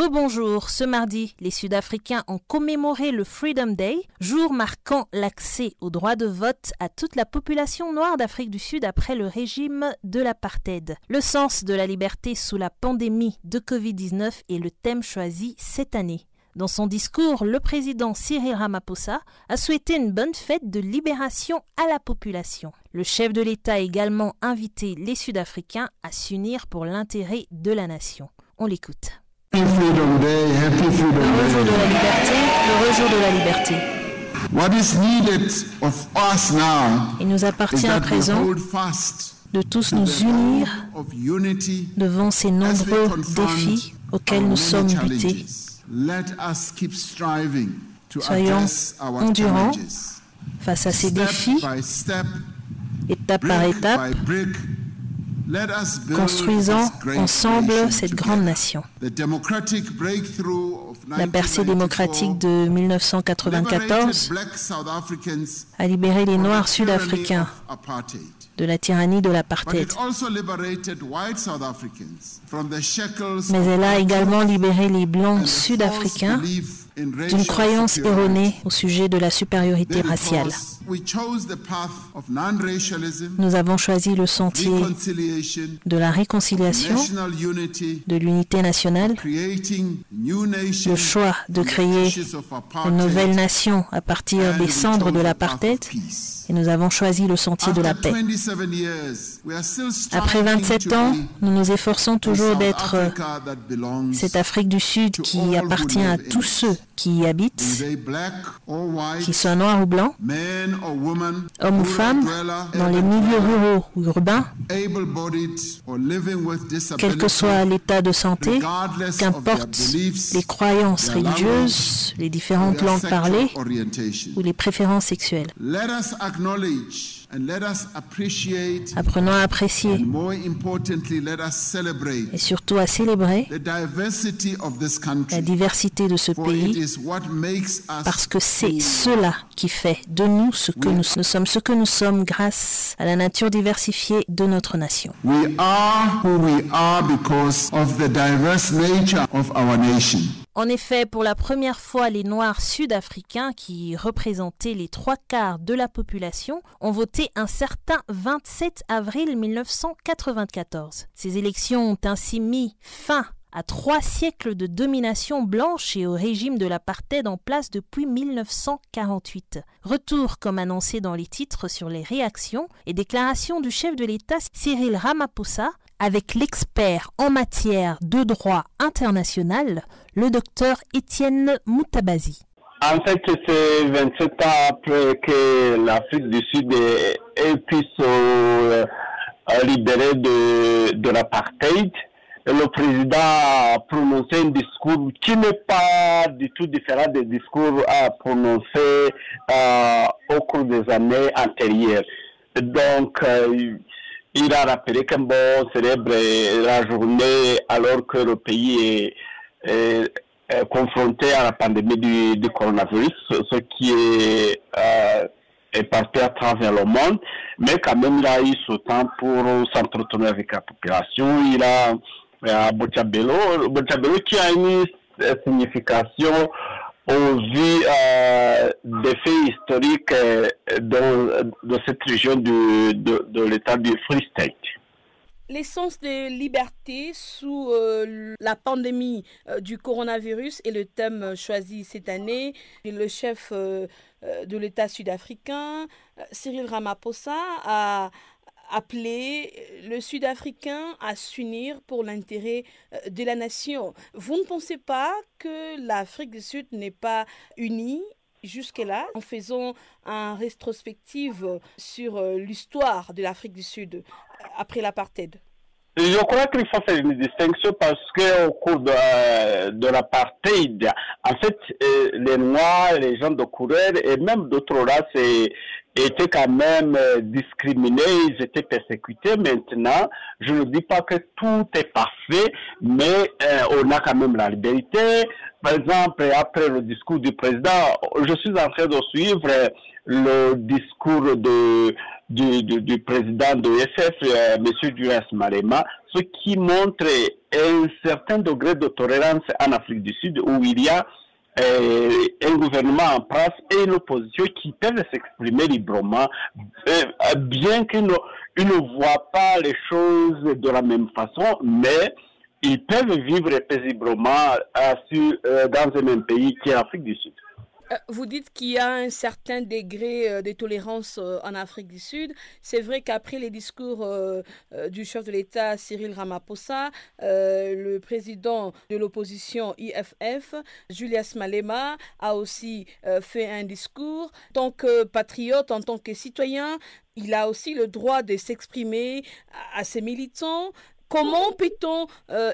Rebonjour, ce mardi, les Sud-Africains ont commémoré le Freedom Day, jour marquant l'accès au droit de vote à toute la population noire d'Afrique du Sud après le régime de l'apartheid. Le sens de la liberté sous la pandémie de Covid-19 est le thème choisi cette année. Dans son discours, le président Cyril Ramaphosa a souhaité une bonne fête de libération à la population. Le chef de l'État a également invité les Sud-Africains à s'unir pour l'intérêt de la nation. On l'écoute. Happy Freedom Day, Happy Freedom Heureux jour de la liberté, heureux jour de la liberté. What is needed of us now Il nous appartient à présent de tous to nous unir devant ces nombreux défis auxquels nous sommes butés. challenges. Let us keep striving to Soyons address our endurants challenges. Face à ces Step défis, by step, étape par étape, construisons ensemble cette grande nation. La percée 1994 démocratique de 1994 liberated black South Africans a libéré les Noirs sud-africains de la tyrannie de l'apartheid. Mais elle a également libéré les Blancs sud-africains d'une croyance erronée au sujet de la supériorité raciale. Nous avons choisi le sentier de la réconciliation, de l'unité nationale, le choix de créer une nouvelle nation à partir des cendres de the l'apartheid et nous avons choisi le sentier de la paix. 27 years, we are still Après striving 27 to ans, nous nous efforçons toujours d'être cette Afrique du Sud qui appartient à tous ceux qui y habitent, they black or white, qui soient noirs ou blancs, hommes ou femmes, dans les milieux ruraux ou urbains, quel que soit l'état de santé, qu'importe les croyances religieuses, les différentes langues parlées ou les préférences sexuelles. Let us acknowledge and let us appreciate Apprenons à apprécier and more importantly, let us celebrate et surtout à célébrer the diversity of this la country. diversité de ce pays parce que c'est cela qui fait de nous ce que nous, nous sommes, ce que nous sommes grâce à la nature diversifiée de notre nation. We are who we are because of the diverse nature of our nation. En effet, pour la première fois, les Noirs sud-africains, qui représentaient les trois quarts de la population, ont voté un certain 27 avril 1994. Ces élections ont ainsi mis fin à trois siècles de domination blanche et au régime de l'apartheid en place depuis 1948. Retour, comme annoncé dans les titres, sur les réactions et déclarations du chef de l'État Cyril Ramaphosa avec l'expert en matière de droit international, le docteur Étienne Moutabazi. En fait, c'est 27 ans après que l'Afrique du Sud ait, pu se euh, libérer de, de l'apartheid. Le président a prononcé un discours qui n'est pas du tout différent des discours à prononcer euh, au cours des années antérieures. Donc, euh, il a rappelé qu'un bon célèbre la journée alors que le pays est, confronté à la pandémie du, coronavirus, ce qui est, euh, parti à travers le monde, mais quand même il a eu ce temps pour s'entretenir avec la population. Il a Bochabelo, Bochabelo qui a une signification au vu euh, des faits historiques euh, de, de cette région du- de, de l'état du Free State. L'essence de liberté sous euh, la pandémie du coronavirus est le thème choisi cette année. Le chef de l'État sud-africain, Cyril Ramaphosa, a appelé le Sud-Africain à s'unir pour l'intérêt euh, de la nation. Vous ne pensez pas que l'Afrique du Sud n'est pas unie jusque-là en faisant un rétrospective sur euh, l'histoire de l'Afrique du Sud euh, après l'apartheid? Je crois qu'il faut faire une distinction parce que au cours de, euh, de l'apartheid, en fait, euh, les Noirs, les gens de couleur et même d'autres races étaient quand même euh, discriminés, ils étaient persécutés. Maintenant, je ne dis pas que tout est parfait, mais euh, on a quand même la liberté. Par exemple, après le discours du président, je suis en train de suivre le discours de du, du, président de l'EFF, euh, M. Julius Malema, ce qui montre un certain degré de tolérance en Afrique du Sud où il y a un gouvernement en place et une opposition qui peuvent s'exprimer librement, euh, bien qu'ils ne, ne voient pas les choses de la même façon, mais ils peuvent vivre paisiblement dans un même pays qui est l'Afrique du Sud. Euh, vous dites qu'il y a un certain degré euh, de tolérance euh, en Afrique du Sud. C'est vrai qu'après les discours du chef de l'État Cyril Ramaphosa, le président de l'opposition IFF, Julius Malema, a aussi fait un discours. En tant que patriote, en tant que citoyen, il a aussi le droit de s'exprimer à ses militants. Comment peut-on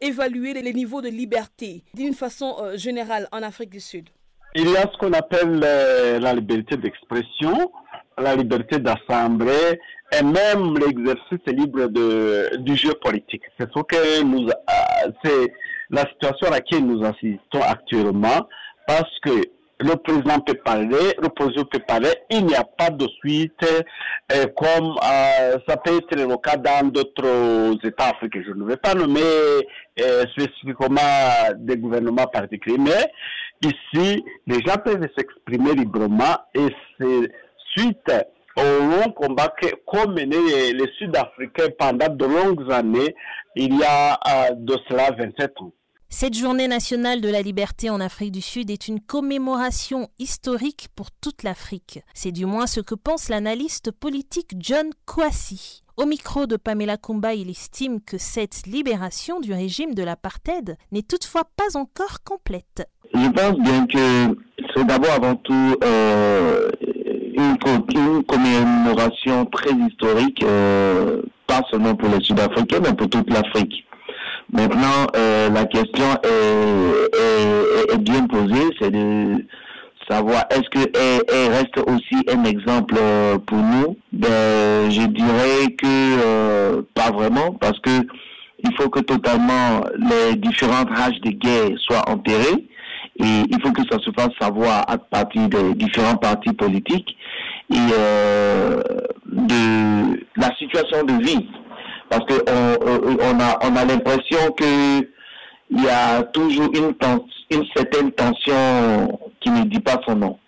évaluer les niveaux de liberté d'une façon générale en Afrique du Sud? Il y a ce qu'on appelle euh, la liberté d'expression, la liberté d'assembler et même l'exercice libre de, du jeu politique. C'est ce que nous, euh, c'est la situation à laquelle nous assistons actuellement parce que le président peut parler, l'opposition peut parler, il n'y a pas de suite, euh, comme ça peut être le cas dans d'autres États africains. Je ne vais pas nommer spécifiquement des gouvernements particuliers, mais Ici, les gens peuvent s'exprimer librement et c'est suite au long combat qu'ont mené les, Sud-Africains pendant de longues années, il y a euh, de cela 27 ans. Cette journée nationale de la liberté en Afrique du Sud est une commémoration historique pour toute l'Afrique. C'est du moins ce que pense l'analyste politique John Kwasi. Au micro de Pamela Kumba, il estime que cette libération du régime de l'apartheid n'est toutefois pas encore complète. Je pense bien que c'est d'abord avant tout euh, une, commémoration très historique, euh, pas seulement pour les Sud-Africains, mais pour toute l'Afrique. Maintenant, euh, la question est, bien posée, c'est de savoir est-ce qu'elle reste aussi un exemple euh, pour nous? Ben, Je dirais que euh, pas vraiment, parce que il faut que totalement les différentes rages de guerre soient enterrées et il faut que ça se fasse savoir à partir des différents partis politiques et de la situation de vie parce qu'on on a, on a l'impression que il y a toujours une, une certaine tension qui ne dit pas son nom.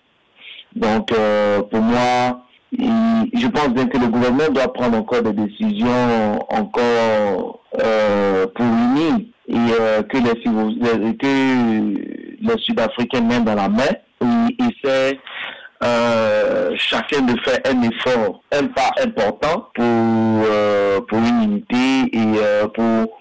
Donc, euh, pour moi, je pense bien que le gouvernement doit prendre encore des décisions encore euh, pour unir et euh, que les, que les Sud-Africains mènent dans la main et essaient euh, chacun de faire un effort, un pas important pour, euh, pour une unité et euh, pour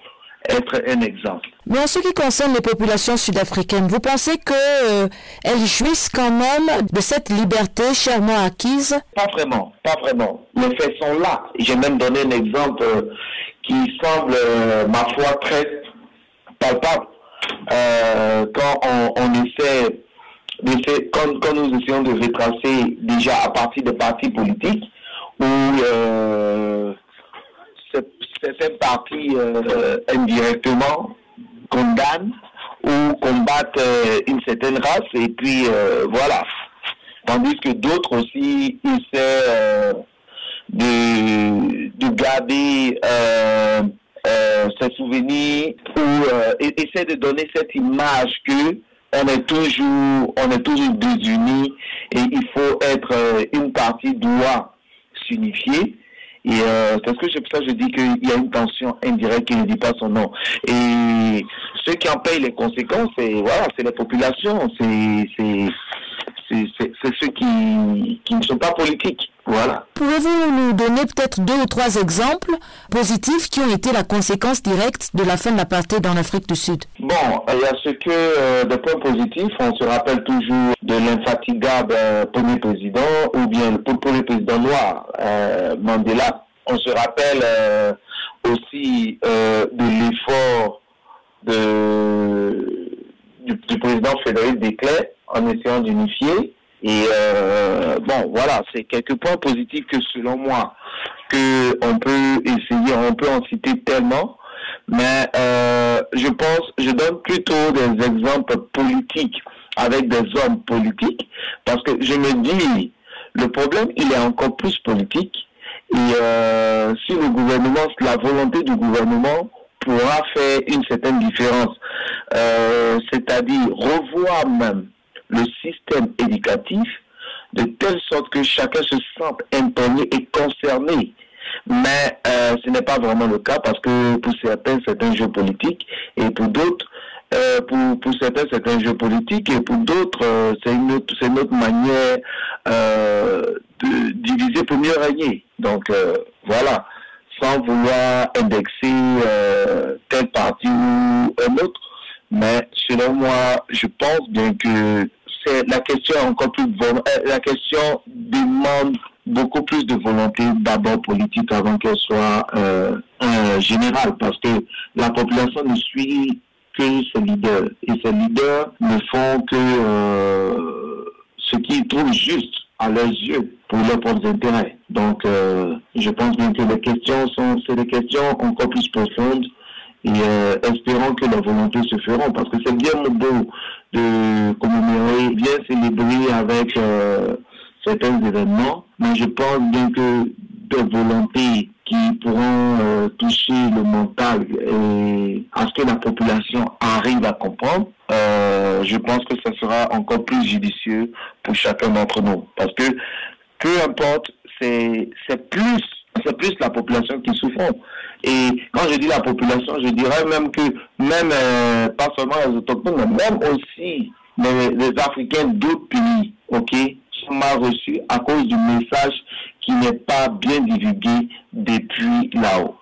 être un exemple. Mais en ce qui concerne les populations sud-africaines, vous pensez que elles jouissent quand même de cette liberté chèrement acquise? Pas vraiment, pas vraiment. Les faits sont là. J'ai même donné un exemple qui semble, ma foi, très palpable. quand on, essaie quand, nous essayons de retracer déjà à partir de partis politiques où euh, certains partis euh, indirectement condamnent ou combattent euh, une certaine race et puis euh, voilà. Tandis que d'autres aussi essaient de garder ces souvenirs ou essaient de donner cette image que on est toujours, on est toujours désunis et il faut être euh, une partie doit s'unifier. Et euh, c'est ce que pour ça je dis qu'il y a une tension indirecte qui ne dit pas son nom. Et ceux qui en payent les conséquences, c'est voilà, c'est les populations, c'est c'est ceux qui, qui ne sont pas politiques. Voilà. Pouvez-vous nous donner peut-être deux ou trois exemples positifs qui ont été la conséquence directe de la fin de l'apartheid en Afrique du Sud? Bon, il y a ce que, euh, de points positifs, on se rappelle toujours de l'infatigable euh, premier président, ou bien le premier président noir, euh, Mandela. On se rappelle aussi de l'effort de, du, du, président Frédéric Desclés en essayant d'unifier. Et euh, bon, voilà, c'est quelques points positifs que selon moi, que on peut essayer, on peut en citer tellement, mais euh, je pense, je donne plutôt des exemples politiques avec des hommes politiques, parce que je me dis, le problème, il est encore plus politique, Et euh, si le gouvernement, la volonté du gouvernement pourra faire une certaine différence, euh, c'est-à-dire revoir même le système éducatif de telle sorte que chacun se sente imprégné et concerné. Mais euh, ce n'est pas vraiment le cas parce que pour certains, c'est un jeu politique et pour d'autres, euh, pour, pour certains, c'est un jeu politique et pour d'autres, euh, c'est une autre, c'est notre manière de diviser pour mieux régner. Donc voilà, sans vouloir indexer tel parti ou un autre, mais selon moi, je pense bien que c'est la question encore plus la question demande beaucoup plus de volonté d'abord politique avant qu'elle soit euh, générale parce que la population ne suit que ses leaders et ces leaders ne font que euh, ce qu'ils trouvent juste à leurs yeux pour leurs propres intérêts. Donc, euh, je pense bien que les questions sont, c'est des questions encore plus profondes et euh, espérons que la volonté se feront parce que c'est bien beau de commémorer, bien célébrer avec euh, certains événements, mais je pense bien que des volontés qui pourront euh, toucher le mental et à ce que la population arrive à comprendre, euh, je pense que ça sera encore plus judicieux pour chacun d'entre nous. Parce que peu importe, c'est plus c'est plus la population qui souffre. Et quand je dis la population, je dirais même que même euh, pas seulement les autochtones, mais même aussi les, les Africains d'autres pays, ok, sont mal reçus à cause du message qui n'est pas bien divulgué depuis là-haut.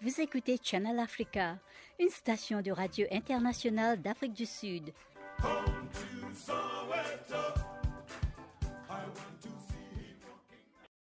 Vous écoutez Channel Africa, une station de radio internationale d'Afrique du Sud.